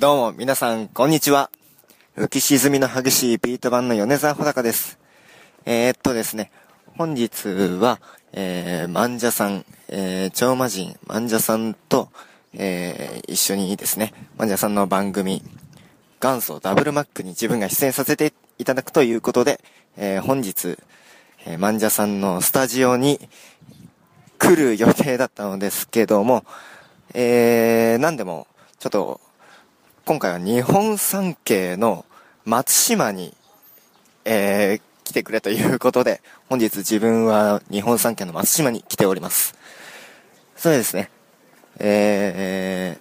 どうも、皆さん、こんにちは。浮き沈みの激しいビート版の米沢穂高です。えー、っとですね、本日は、えー、万者さん、えー、超魔人、万者さんと、えー、一緒にですね、万者さんの番組、元祖ダブルマックに自分が出演させていただくということで、えー、本日、えー、万者さんのスタジオに来る予定だったのですけども、えー、なんでも、ちょっと、今回は日本三景の松島に、えー、来てくれということで、本日自分は日本三景の松島に来ております。そうですね、え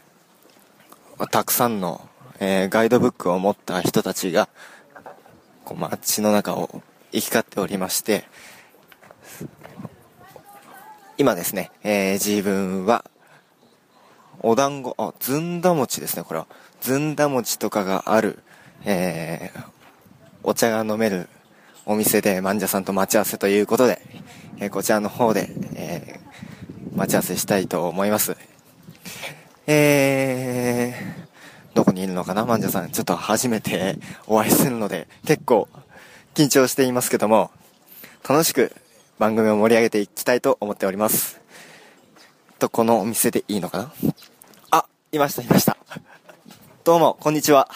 ー、たくさんの、えー、ガイドブックを持った人たちが、こう街の中を行き交っておりまして、今ですね、えー、自分は、お団子、あ、ずんだ餅ですね、これは。ずんだ餅とかがある、えー、お茶が飲めるお店で患者さんと待ち合わせということで、えー、こちらの方で、えー、待ち合わせしたいと思います。えー、どこにいるのかな、患者さん。ちょっと初めてお会いするので、結構緊張していますけども、楽しく番組を盛り上げていきたいと思っております。と、このお店でいいのかな、いました、いました。どうも、こんにちは。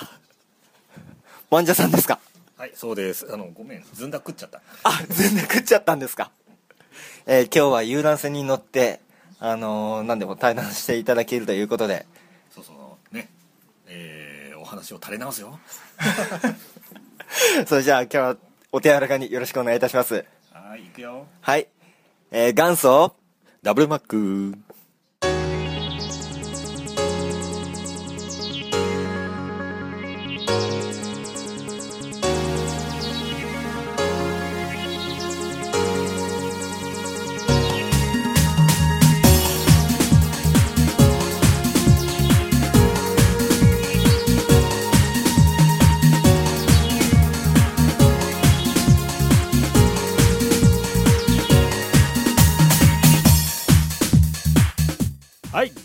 ワンジャさんですか？はい、そうです。あの、ごめん、ずんだ食っちゃった。あ、ずんだ食っちゃったんですか？えー、今日は遊覧船に乗って、あのー、何でも対談していただけるということで。そうそう、ね。えー、お話を垂れ直すよ。それじゃあ今日はお手柔らかによろしくお願いいたします。はい、行くよ。はい。えー、元祖ダブルマック。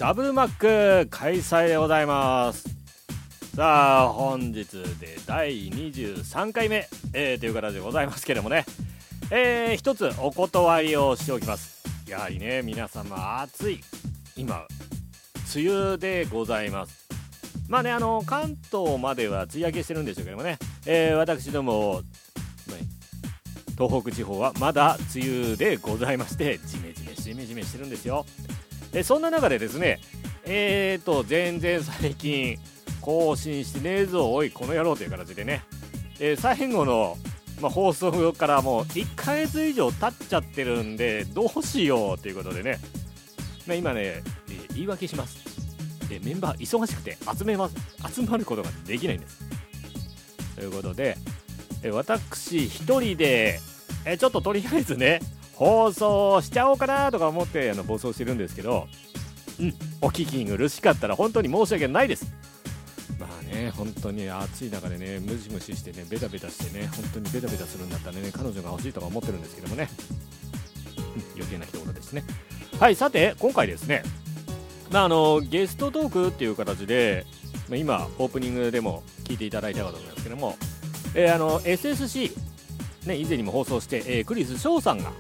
ダブルマック開催でございます。さあ本日で第23回目、えー、という形でございますけれどもね。えー、一つお断りをしておきます。やはりね皆様暑い。今梅雨でございます。まあねあの関東までは梅雨明けしてるんでしょうけどもね、えー、私ども東北地方はまだ梅雨でございましてジメジメジメジメしてるんですよ。えそんな中でですねえーと全然最近更新してねえぞおいこの野郎という形でね、えー、最後の、ま、放送からもう1ヶ月以上経っちゃってるんでどうしようということでね、ま、今ね、えー、言い訳します、えメンバー忙しくて集めます集まることができないんです。ということで、え私1人で、えちょっととりあえずね放送しちゃおうかなとか思ってあの暴走してるんですけど、うん、お聞き苦しかったら本当に申し訳ないです。まあね、本当に暑い中でね、ムシムシしてね、ベタベタしてね、本当にベタベタするんだったらね、彼女が欲しいとか思ってるんですけどもね、余計な一言ですね。はい、さて、今回ですね、まあ、あのゲストトークっていう形で、ま、今、オープニングでも聞いていただいたかと思いますけども、えー、あの SSC、ね、以前にも放送して、えー、クリス翔さんが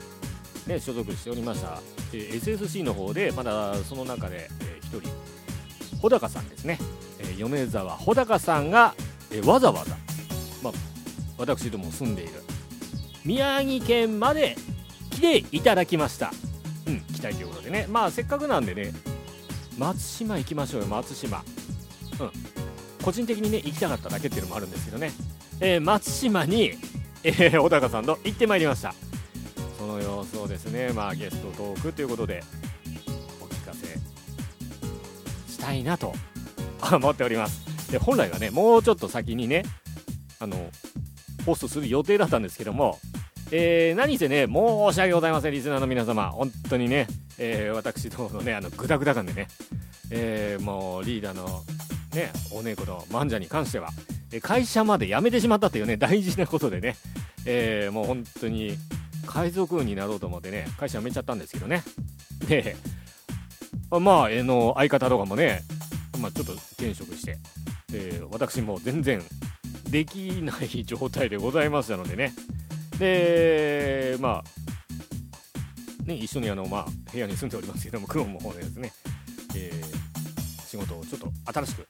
ね、所属しておりました、え、SSC の方でまだその中で、えー、1人穂高さんですね、え、米沢穂高さんが、え、わざわざ、まあ、私ども住んでいる宮城県まで来ていただきました。うん来たいということでね。まあせっかくなんでね松島行きましょうよ松島。うん。個人的にね行きたかっただけっていうのもあるんですけどね、えー、松島に、えー、小高さんと行ってまいりました。その様子をですね、まあ、ゲストトークということでお聞かせしたいなと思っております。で本来はねもうちょっと先にねあのポストする予定だったんですけどもえー、何せね、申し訳ございません、リスナーの皆様、本当にね、えー、私どものね、あのグダグダ感でね、えー、もうリーダーのね、お姉子のマンジャに関しては、会社まで辞めてしまったというね、大事なことでね、えー、もう本当に海賊王になろうと思ってね会社辞めちゃったんですけどね。でまあ、えの相方とかもね、まあ、ちょっと転職して。で私も全然できない状態でございましたのでね。でまあね一緒にあの、まあ、部屋に住んでおりますけどもクロンの方でですね、えー、仕事をちょっと新しく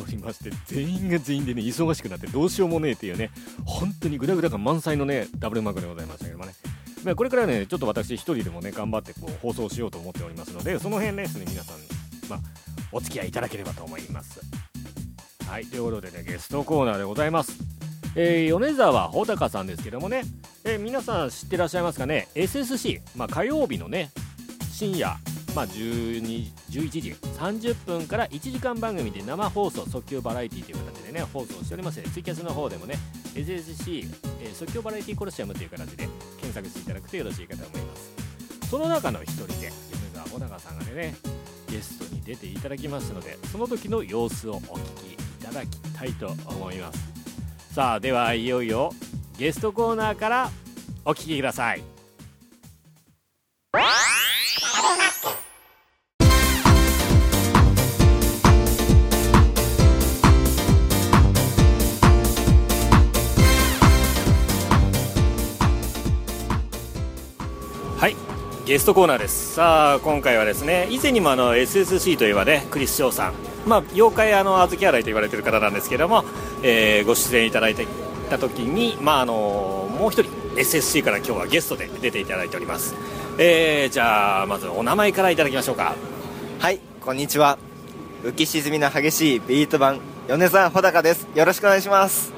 おりまして全員が全員でね忙しくなってどうしようもねえっていうね本当にグダグダ感満載のねダブルマークでございましたけどもね。まあこれからねちょっと私一人でもね頑張ってこう放送しようと思っておりますのでその辺ですね皆さんまあお付き合いいただければと思います。はいということでねゲストコーナーでございます。えー、米沢穂高さんですけどもね、えー、皆さん知ってらっしゃいますかね？SSC、まあ、火曜日のね深夜まあ、12 11時30分から1時間番組で生放送即興バラエティという形でね放送しておりますのでツイキャスの方でもね SSC、えー、即興バラエティコロシアムという形で検索していただくとよろしいかと思います。その中の一人で米沢穂高さんがねゲストに出ていただきましたのでその時の様子をお聞きいただきたいと思います。さあではいよいよゲストコーナーからお聞きください。ゲストコーナーです。さあ今回はですね以前にもあの SSC といえばねクリス・ショーさん。まあ妖怪あの小豆洗いと言われてる方なんですけども、えー、ご出演いただいた時にまああのもう一人 SSC から今日はゲストで出ていただいております。えー、じゃあまずお名前からいただきましょうか。はいこんにちは。浮き沈みの激しいビート版米沢穂高です。よろしくお願いします。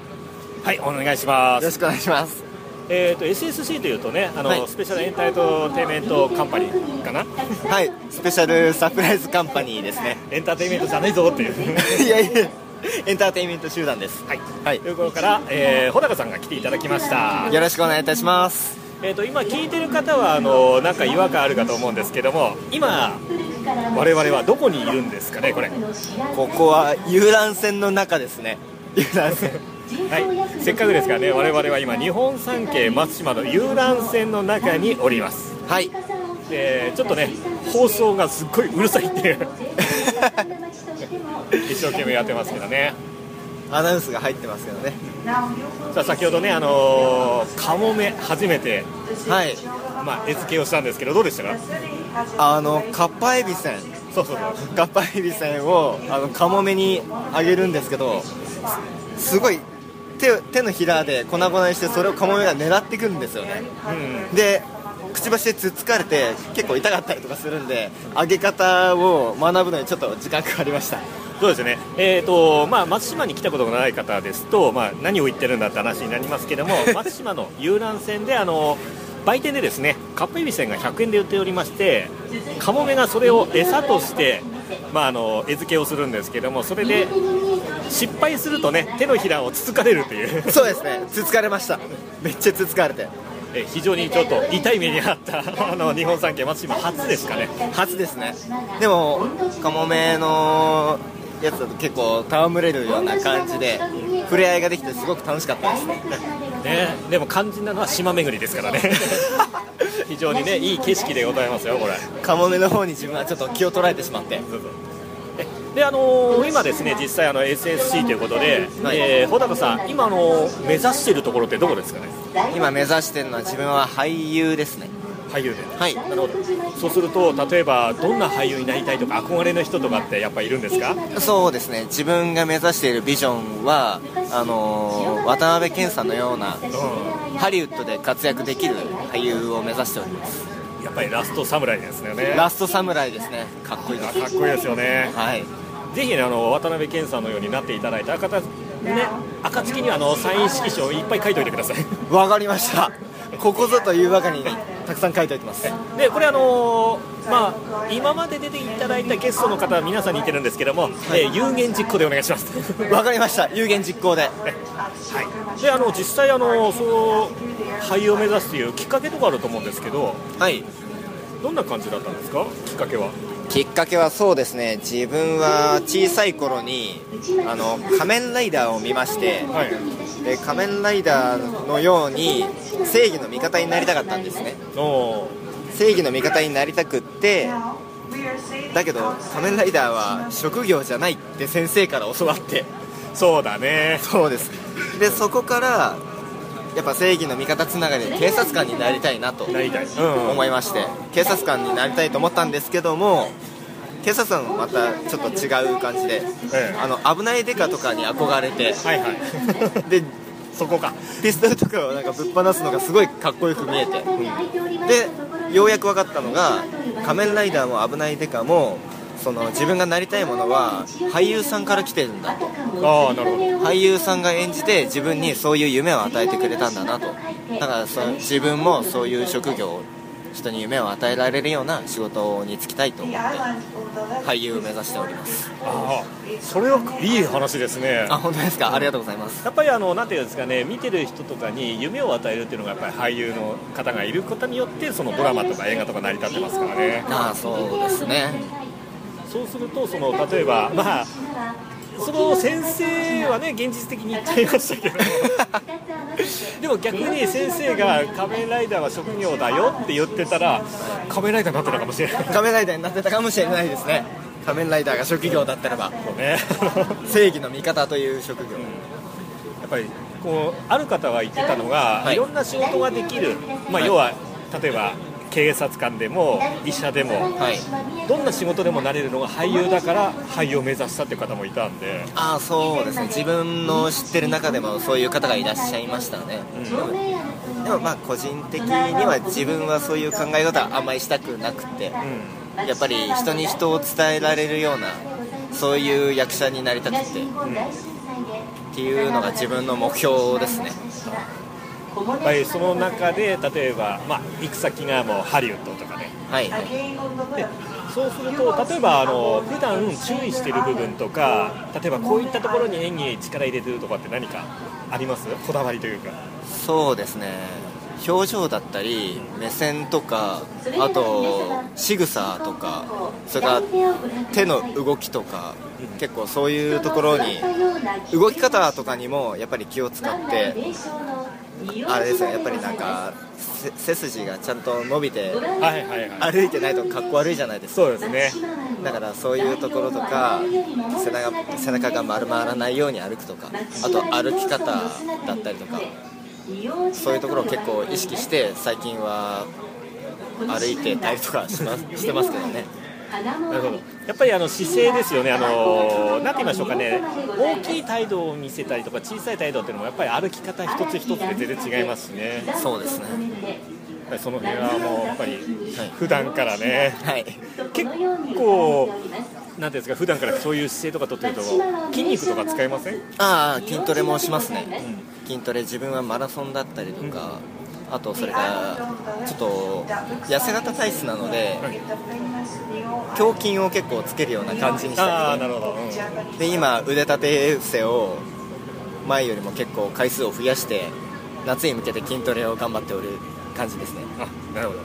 はいお願いします。よろしくお願いしますえーと、SSC というとねあの、はい、スペシャルエンターテイメントカンパニーかな？はい。スペシャルサプライズカンパニーですね。エンターテイメントじゃないぞっていう。いやいや。エンターテイメント集団です。はい、はい、ということから、えー、穂高さんが来ていただきました。よろしくお願いいたします。えーと、今聞いてる方はあのなんか違和感あるかと思うんですけども今我々はどこにいるんですかねこれ。ここは遊覧船の中ですね。遊覧船はい、せっかくですからね我々は今日本三景松島の遊覧船の中におります。はい。でちょっとね放送がすっごいうるさいっていう。一生懸命やってますけどね。アナウンスが入ってますけどね。さあ先ほどねあのー、カモメ初めてはい。まあ餌付けをしたんですけどどうでしたか？あのカッパエビせん。そうそうそう。カッパエビせんをあのカモメにあげるんですけどすごい手手のひらで粉々にしてそれをカモメが狙ってくるんですよね、うん、でくちばしでつっつかれて結構痛かったりとかするんで揚げ方を学ぶのにちょっと時間かかりました。そうですね、えーとまあ、松島に来たことがない方ですと、まあ、何を言ってるんだって話になりますけども 松島の遊覧船であの売店でですねカップエビせんが100円で売っておりましてカモメがそれを餌として、まあ、あの餌付けをするんですけどもそれで失敗するとね手のひらをつつかれるという。そうですね。つつかれました。めっちゃつつかれて。え非常にちょっと痛い目に遭ったあの日本三景松島初ですかね。初ですね。でもカモメのやつだと結構戯れるような感じで触れ合いができてすごく楽しかったですねね。でも肝心なのは島巡りですからね。非常にねいい景色でございますよこれ。カモメの方に自分はちょっと気を取られてしまって。であのー、今ですね実際あの SSC ということで、はい、えー、穂高さん今あの目指しているところってどこですかね？今目指してるのは自分は俳優ですね俳優で。はい。なるほど。そうすると例えばどんな俳優になりたいとか憧れの人とかってやっぱいるんですか？そうですね。自分が目指しているビジョンはあのー、渡辺謙さんのような、うん、ハリウッドで活躍できる俳優を目指しております。やっぱりラストサムライですよね。ラストサムライですね。かっこいいです。かっこいいですよね。はい。ぜひ、ね、あの渡辺謙さんのようになっていただいた方ね暁にはあのサイン色紙をいっぱい書いておいてください。わかりました。ここぞというばかりにたくさん書いておいてます。でこれあのー、まあ今まで出ていただいたゲストの方は皆さんに言ってるんですけども、はい、えー、有言実行でお願いします。わかりました。有言実行で。はい。であの実際あのその俳優を目指すというきっかけとかあると思うんですけどはい。どんな感じだったんですか？きっかけはきっかけはそうですね。自分は小さい頃にあの仮面ライダーを見まして、はい、で仮面ライダーのように正義の味方になりたかったんですね。正義の味方になりたくってだけど仮面ライダーは職業じゃないって先生から教わって。そうだね。そうです。でそこからやっぱ正義の味方つながりで警察官になりたいなとなりたい、うん。思いまして警察官になりたいと思ったんですけども警察官もまたちょっと違う感じで、ええ。あの危ないデカとかに憧れて、はいはい。でそこか。ピストルとかをなんかぶっ放すのがすごいかっこよく見えて、でようやく分かったのが仮面ライダーも危ないデカもその自分がなりたいものは俳優さんから来てるんだ。とああなるほど。俳優さんが演じて自分にそういう夢を与えてくれたんだなと。だからそ自分もそういう職業を人に夢を与えられるような仕事に就きたいと思って俳優を目指しております。ああそれはいい話ですね。あ本当ですか？ありがとうございます。やっぱりあのなんていうんですかね見てる人とかに夢を与えるっていうのがやっぱり俳優の方がいることによってそのドラマとか映画とか成り立ってますからね。ああそうですねそうするとその例えばまあその先生はね現実的に言っちゃいましたけど。でも逆に先生が仮面ライダーは職業だよって言ってたら仮面ライダーになってたかもしれない。仮面ライダーになってたかもしれないですね。仮面ライダーが職業だったらば。ね。正義の味方という職業、やっぱりこうある方は言ってたのが、はい。い、ろんな仕事ができる、まあ、要は例えば警察官でも医者でもはい。どんな仕事でもなれるのが俳優だから俳優を目指したっていう方もいたんで。ああそうですね。自分の知ってる中でもそういう方がいらっしゃいましたね、でもでもまあ個人的には自分はそういう考え方はあんまりしたくなくてやっぱり人に人を伝えられるようなそういう役者になりたくて、っていうのが自分の目標ですねやっぱりその中で例えば、まあ、行く先がもうハリウッドとかね。はい。でそうすると例えばあの普段注意してる部分とか例えばこういったところに演技に力入れてるとかって何かあります？こだわりというか。そうですね。表情だったり目線とかあと仕草とかそれから手の動きとか結構そういうところに動き方とかにもやっぱり気を使ってあれですねやっぱりなんかせ背筋がちゃんと伸びてはいはいはい歩いてないとかっこ悪いじゃないですか。そうですね。だからそういうところとか背中背中が丸まらないように歩くとかあと歩き方だったりとかそういうところを結構意識して最近は歩いてたりとかしますしてますけどねなるほどやっぱりあの姿勢ですよね、あのなんて言いましょうかね、大きい態度を見せたりとか、小さい態度っていうのも、やっぱり歩き方一つ一つで全然違いますしね、そうですね。その辺はもうやっぱり普段からね、はい。結構、なんていうんですか、普段からそういう姿勢とか取ってると、筋肉とか使いません？ああ筋トレもしますね。筋トレ自分はマラソンだったりとかあとそれからちょっと痩せ型体質なので胸筋を結構つけるような感じにしたり。うん。で今腕立て伏せを前よりも結構回数を増やして夏に向けて筋トレを頑張っておる感じですね。あなるほど。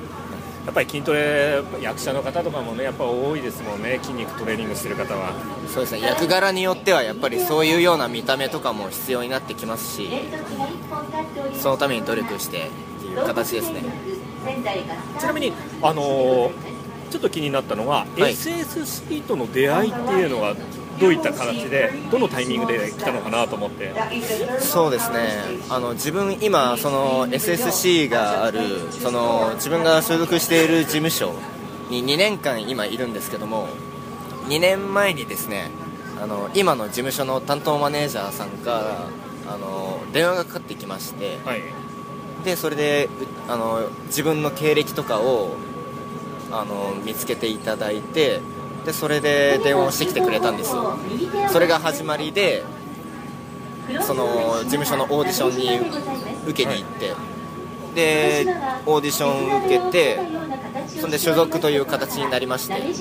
やっぱり筋トレ役者の方とかもねやっぱ多いですもんね。筋肉トレーニングしてる方は。そうですね。役柄によってはやっぱりそういうような見た目とかも必要になってきますしそのために努力していう形ですね。ちなみにあのーちょっと気になったのは、い。SSC との出会いっていうのはどういった形でどのタイミングで来たのかなと思って。そうですね。あの自分今その SSC があるその自分が所属している事務所に2年間今いるんですけども2年前にですねあの今の事務所の担当マネージャーさんからあの電話がかかってきましてはいでそれであの自分の経歴とかをあの見つけていただいてでそれで電話をしてきてくれたんです。よそれが始まりでその事務所のオーディションに受けに行ってでオーディションを受けてそんで所属という形になりまして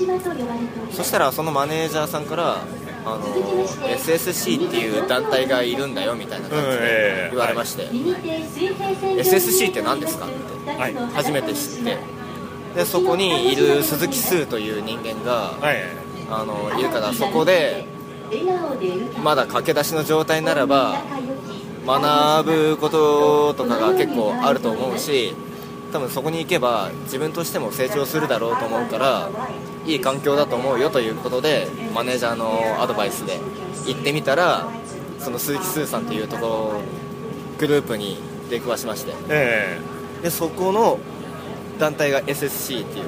そしたらそのマネージャーさんからあの SSC っていう団体がいるんだよみたいな感じうんえでえ。言われまして、SSC って何ですかって。はい。初めて知って。でそこにいる鈴木スーという人間がはい。あのいるからそこでまだ駆け出しの状態ならば学ぶこととかが結構あると思うし多分そこに行けば自分としても成長するだろうと思うからいい環境だと思うよということでマネージャーのアドバイスで行ってみたらその鈴木スーさんっていうところグループに出くわしまして。えでそこの団体が SSC っていう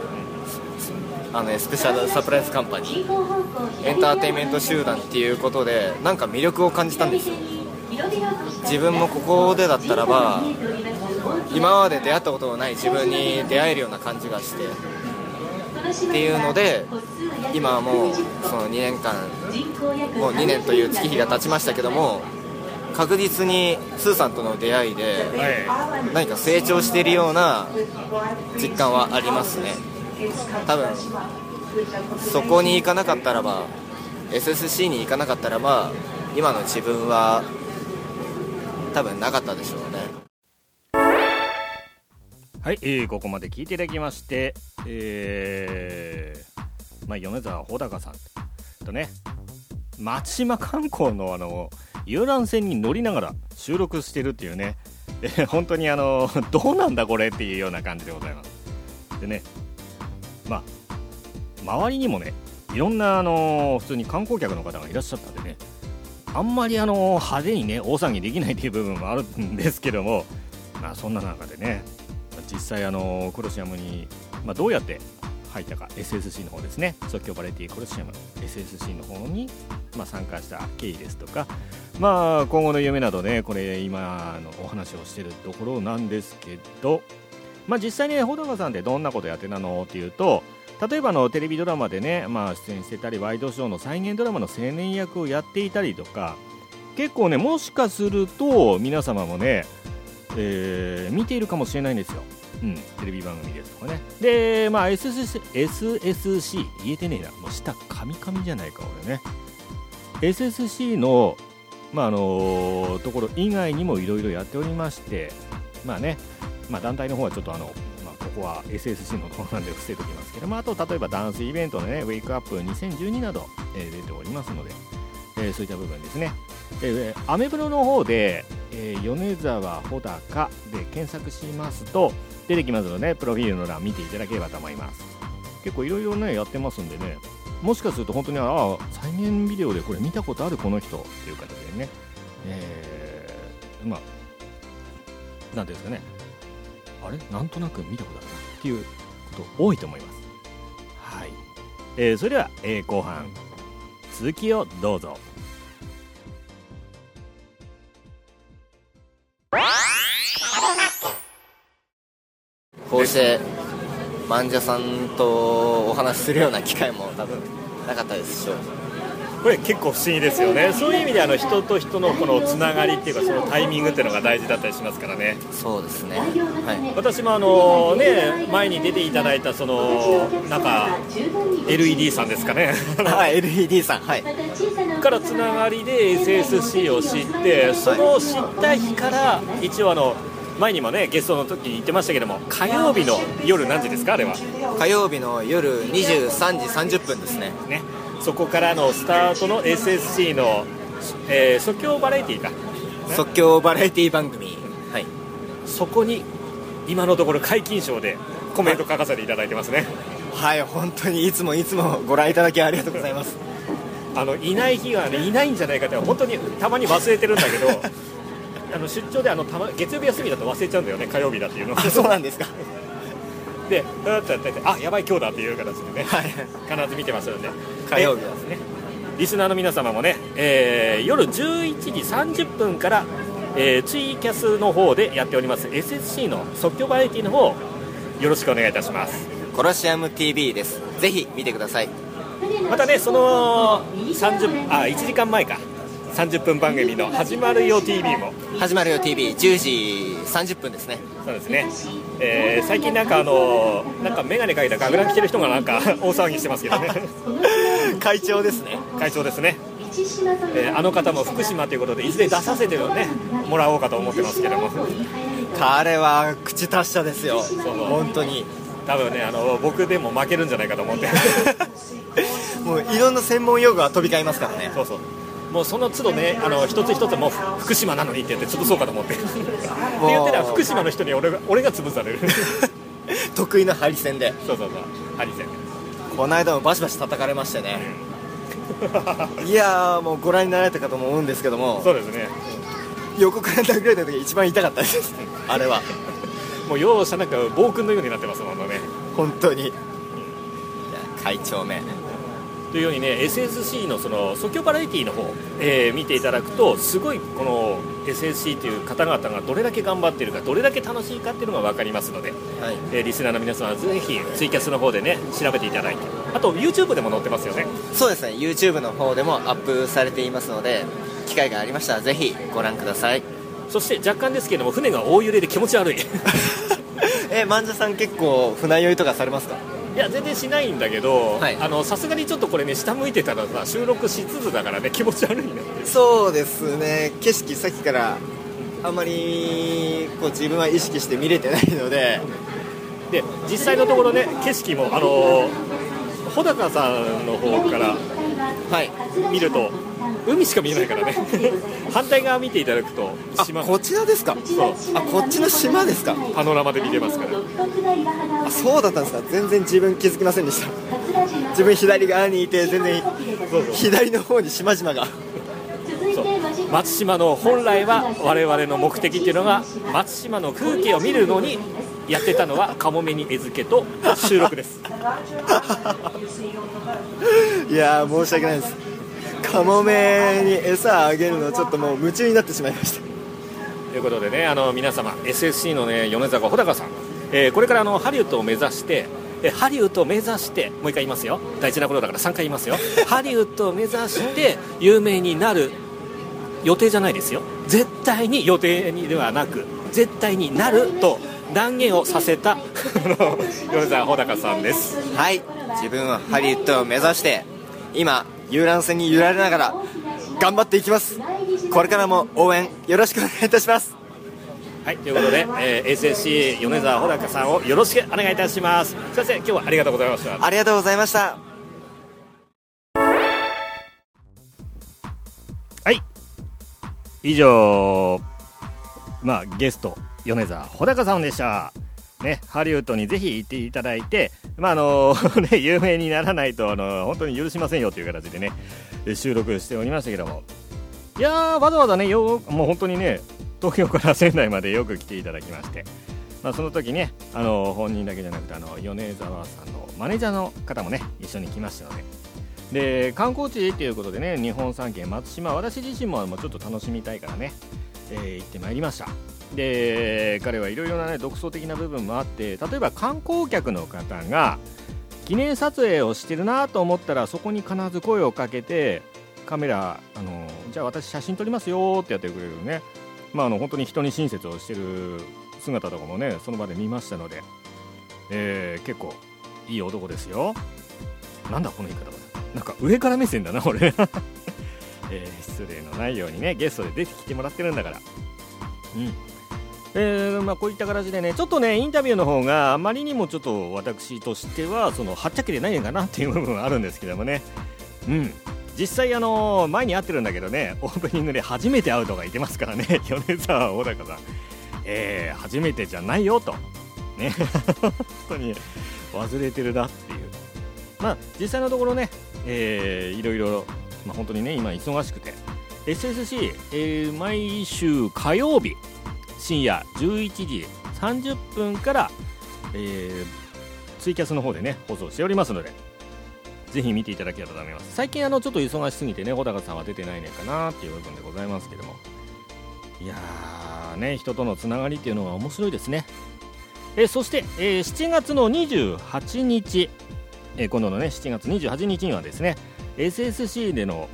あのねスペシャルサプライズカンパニー。エンターテインメント集団っていうことでなんか魅力を感じたんですよ自分もここでだったらば今まで出会ったことのない自分に出会えるような感じがしてっていうので今はもうその2年間もう2年という月日が経ちましたけども確実にスーさんとの出会いで何か成長しているような実感はありますね。多分そこに行かなかったらば SSC に行かなかったらば今の自分は多分なかったでしょうね。はい、えーここまで聞いていただきまして、えーまあ、米沢穂高さんとね松島観光のあの遊覧船に乗りながら収録してるっていうね、えー本当にあのどうなんだこれっていうような感じでございます。でねまあ周りにもねいろんなあの普通に観光客の方がいらっしゃったんでねあんまりあの派手にね大騒ぎできないっていう部分もあるんですけどもまあそんな中でね実際あのコロシアムに、まあ、どうやって入ったか SSC の方ですね。即興バラエティコロシアム SSC の方に、まあ、参加した経緯ですとか、まあ、今後の夢などねこれ今のお話をしてるところなんですけど、まあ、実際に穂高さんってどんなことやってたの？っていうと例えばあのテレビドラマでね、まあ、出演してたりワイドショーの再現ドラマの青年役をやっていたりとか結構ねもしかすると皆様もねえー見ているかもしれないんですよ、うん、テレビ番組ですとかね。で、まあ、SSC, SSC 言えてねえな。もう下カミカミじゃないか俺ね。SSC の,、まああのところ以外にもいろいろやっておりましてまあね、まあ、団体の方はちょっとあの、こは SSC のところなんで伏せておきますけど、まあ、と例えばダンスイベントのねウェイクアップ2012など、え出ておりますので、えそういった部分ですね。えーアメブロの方で、えー米沢穂高で検索しますと出てきますので、プロフィールの欄見ていただければと思います。結構いろいろねやってますんでね。もしかすると本当にああ再現ビデオでこれ見たことあるこの人っていう形でね、えーまあなんていうんですかね。あれ？なんとなく見たことあるなっていうこと多いと思います。はい、えーそれでは、えー後半。続きをどうぞ。こうして漫者さんとお話しするような機会も多分なかったですしょう。これ結構不思議ですよね。そういう意味であの人と人のこのつながりっていうかそのタイミングっていうのが大事だったりしますからね。そうですね。はい。私もあのね前に出ていただいたそのなんか LED さんですかね。はい LED さん。はい。からつながりで SSC を知ってその知った日から一応あの前にもねゲストの時に言ってましたけども火曜日の夜何時ですかあれは？火曜日の夜23時30分ですね。ねそこからのスタートの SSC の、えー即興バラエティーか即興バラエティ番組。はい。そこに今のところ皆勤賞でコメント書かせていただいてますね。はい。本当にいつもいつもご覧いただきありがとうございます。あのいない日が、ね、いないんじゃないかって本当にたまに忘れてるんだけど あの出張であのたま月曜日休みだと忘れちゃうんだよね火曜日だっていうの。あそうなんですか。でだってってあやばい今日だっていう形でね。はい。必ず見てますので火曜日でですね。リスナーの皆様もね、えー夜11時30分から、えーツイキャスの方でやっております SSC の即興バラエティの方よろしくお願いいたします。コロシアム TV です。ぜひ見てください。またねその30あ1時間前か。30分番組の「始まるよ TV」も。始まるよ TV10 時30分ですね。そうですね、えー最近なんかあのなんか眼鏡かけた学ラン着てる人がなんか大騒ぎしてますけどね。会長ですね。会長ですね、えーあの方も福島ということでいずれ出させてねもらおうかと思ってますけども。彼は口達者ですよ。本当に。多分ねあの僕でも負けるんじゃないかと思って。もういろんな専門用語が飛び交いますからね。そうそうもうその都度ねあの一つ一つもう福島なのにって言って潰そうかと思って。って言ってたら福島の人に俺が俺が潰される。得意なハリセンで。そうそうそうハリセン。この間もバシバシ叩かれましてね。いやーもうご覧になられたかと思うんですけども。そうですね。横から殴られた時一番痛かったです。あれは。もう容赦なく暴君のようになってますもんね。本当に。いや会長めというようにね SSC のその即興バラエティーの方、えー見ていただくとすごいこの SSC という方々がどれだけ頑張っているかどれだけ楽しいかっていうのが分かりますので、はい。えーリスナーの皆さんはぜひツイキャスの方でね調べていただいてあと YouTube でも載ってますよね。そうですね。YouTube の方でもアップされていますので機会がありましたらぜひご覧ください。そして若干ですけれども船が大揺れで気持ち悪い。い え万者さん結構船酔いとかされますか？や全然しないんだけどはい。あのさすがにちょっとこれね下向いてたらさ収録しつつだからね 気持ち悪いね。そうですね。景色さっきからあんまりこう自分は意識して見れてないので。で実際のところね景色もあの穂高さんの方からはい。見ると海しか見えないからね。反対側見ていただくとあ島。こちらですか？そう。あこっちの島ですか？パノラマで見れますから。あそうだったんですか。全然自分気づきませんでした。自分左側にいて全然そうそう。左の方に島々が。そう。松島の本来は我々の目的っていうのが松島の風景を見るのにやってたのはカモメに餌付けと収録です。いやー申し訳ないですカモメに餌あげるのちょっともう夢中になってしまいました。ということでねあの皆様 SSC のね米坂穂高さん、えーこれからあのハリウッドを目指してえハリウッドを目指してもう一回言いますよ。大事なことだから3回言いますよ。ハリウッドを目指して有名になる予定じゃないですよ。絶対に予定にではなく絶対になると断言をさせた米沢穂高さんです。はい。自分はハリウッドを目指して今遊覧船に揺られながら頑張っていきます。これからも応援よろしくお願いいたします。はいということで、えー SSC 米沢穂高さんをよろしくお願いいたします。先生今日はありがとうございました。ありがとうございました。はい。以上まあゲスト米沢穂高さんでした。ねハリウッドにぜひ行っていただいてまああのね 有名にならないとあの本当に許しませんよという形でね収録しておりましたけども。いやーわざわざねよもう本当にね東京から仙台までよく来ていただきまして。まあ、その時ねあの本人だけじゃなくてあの米沢さんのマネージャーの方もね一緒に来ましたので。で観光地ということでね日本三景松島私自身もちょっと楽しみたいからね、えー行ってまいりました。で彼はいろいろなね独創的な部分もあって例えば観光客の方が記念撮影をしてるなと思ったらそこに必ず声をかけてカメラあのじゃあ私写真撮りますよってやってくれるね。まああの本当に人に親切をしてる姿とかもねその場で見ましたので、えー結構いい男ですよ。なんだこの言い方は。なんか上から目線だな俺、えー失礼のないようにねゲストで出てきてもらってるんだから。うん。えーまあ、こういった形でねちょっとねインタビューの方があまりにもちょっと私としてはそのはっちゃけてないのかなっていう部分はあるんですけどもね。うん。実際あの前に会ってるんだけどねオープニングで初めて会うとか言ってますからね 米沢小高さん。えー初めてじゃないよと。ね。本当に忘れてるなっていう。まあ実際のところね、えーいろいろ、まあ、本当にね今忙しくて。SSC、えー毎週火曜日。深夜11時30分から、えーツイキャスの方でね放送しておりますのでぜひ見ていただければと思います。最近あのちょっと忙しすぎてね穂高さんは出てないねんかなっていう部分でございますけども。いやーね人とのつながりっていうのは面白いですね。えそして、えー7月の28日、えー今度のね7月28日にはですね SSC での、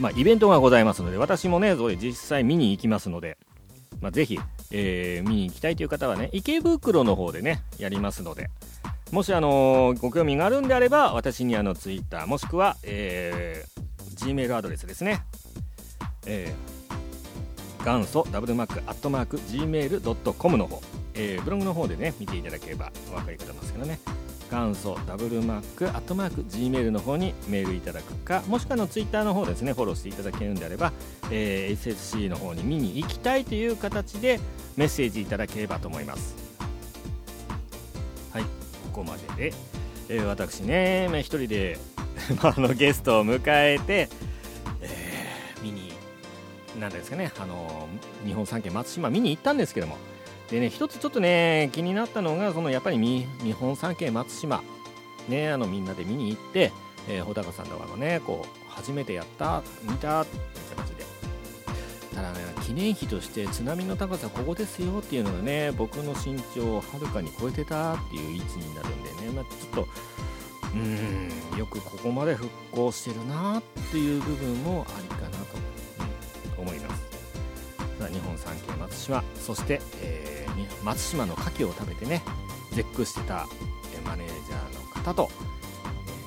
まあ、イベントがございますので私もねそれ実際見に行きますので、まあ、ぜひ、えー見に行きたいという方はね池袋の方でねやりますので。もしあのーご興味があるんであれば私にあのツイッターもしくは、えー Gmail アドレスですね、えー元祖ダブルマックアットマーク Gmail.com の方、えーブログの方でね見ていただければお分かりくださいますけどね。元祖ダブルマックアットマーク Gmail の方にメールいただくかもしくはあのツイッターの方ですねフォローしていただけるんであれば、えー SSC の方に見に行きたいという形でメッセージいただければと思います。はいここまでで、えー私ねまあ一人で あ、のゲストを迎えて、えー、見になんですかねあの日本三景松島見に行ったんですけどもでね一つちょっとね気になったのがそのやっぱり日本三景松島。ねあのみんなで見に行って、えー、穂高さんとかのねこう初めてやった見たって形で。ただね記念碑として津波の高さここですよっていうのがね僕の身長をはるかに超えてたっていう位置になるんでね、まあ、ちょっとうーんよくここまで復興してるなっていう部分もありかなと、思います。日本三景松島。そして、えー、松島の牡蠣を食べてね絶句してたマネージャーの方と、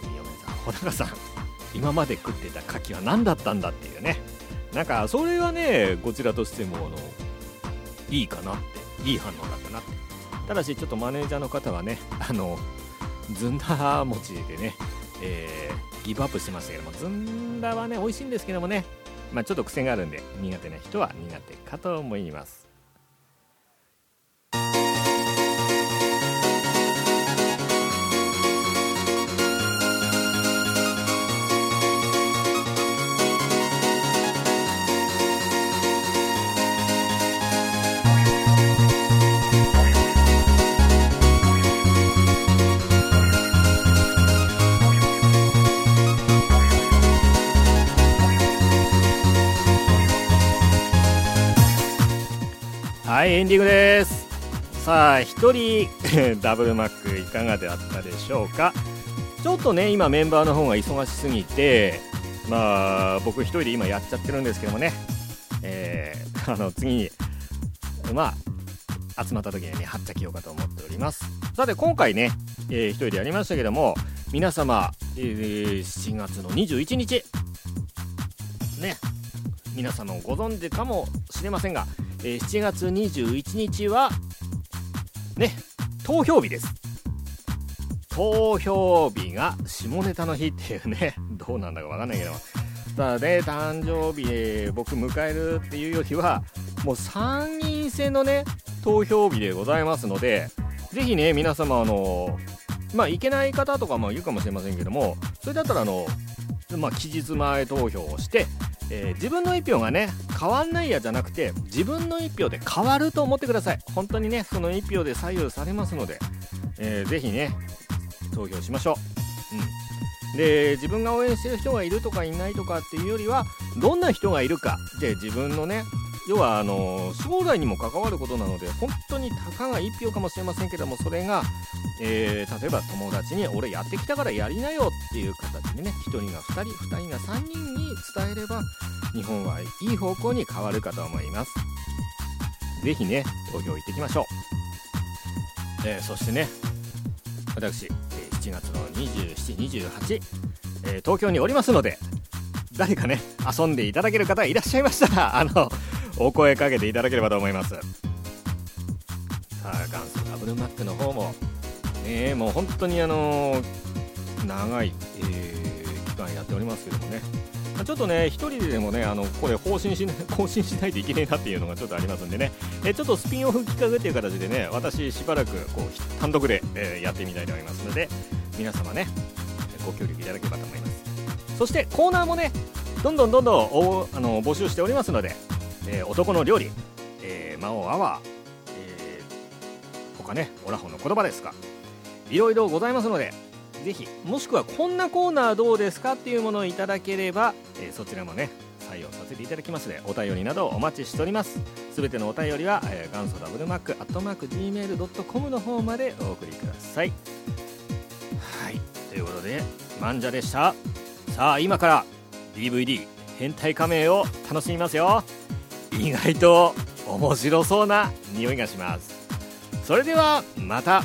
えー、米沢穂高さん 今まで食ってた牡蠣は何だったんだっていうね。なんかそれがねこちらとしてもあのいいかなっていい反応だったなって。ただしちょっとマネージャーの方はねあのずんだ餅でね、えー、ギブアップしてましたけどもずんだはね美味しいんですけどもねまあちょっと癖があるんで苦手な人は苦手かと思います。いエンディングです。さあ1人 ダブルマックいかがだったでしょうか？ちょっとね今メンバーの方が忙しすぎてまあ僕1人で今やっちゃってるんですけどもね。えー、あの次にまあ集まった時にねはっちゃけようかと思っております。さて今回ね、えー、1人でやりましたけども皆様、えー、7月の21日。ね皆様もご存知かもしれませんがえー、7月21日はね投票日です。投票日が下ネタの日っていうね どうなんだか分かんないけど。ただね誕生日僕迎えるっていうよりはもう参議院選のね投票日でございますのでぜひね皆様あのまあいけない方とかもいるかもしれませんけどもそれだったらあのまあ期日前投票をしてえー、自分の1票がね変わんないやじゃなくて自分の1票で変わると思ってください。本当にねその1票で左右されますので、えー、ぜひね投票しましょう、うん、で自分が応援してる人がいるとかいないとかっていうよりはどんな人がいるか。で自分のね要はあの将来にも関わることなので本当にたかが1票かもしれませんけどもそれが、えー、例えば友達に俺やってきたからやりなよっていう形でね1人が2人2人が3人に伝えれば日本はいい方向に変わるかと思います。是非ね投票行ってきましょう、えー、そしてね私、7月の2728、えー、東京におりますので誰かね遊んでいただける方いらっしゃいましたらあのお声かけていただければと思います。さあ元祖ダブルマックの方もねもう本当にあの長い、えー、期間やっておりますけどもね。ちょっとね、1人でもね、あのこれ更新し、更新しないといけないなっていうのがちょっとありますんでね、えちょっとスピンオフ企画っていう形でね、私、しばらくこう単独で、えー、やってみたいと思いますので、皆様ね、ご協力いただければと思います。そしてコーナーもね、どんどんどんどんおあの募集しておりますので、えー、男の料理、えー、魔王アワー、えー、他ね、オラホの言葉ですか、いろいろございますので、ぜひもしくはこんなコーナーどうですかっていうものをいただければ、えー、そちらもね採用させていただきますのでお便りなどお待ちしております。すべてのお便りは、えー、元祖ダブルマックアットマーク Gmail.com の方までお送りください。はい。ということでマンジャでした。さあ今から DVD 変態仮面を楽しみますよ。意外と面白そうな匂いがします。それではまた。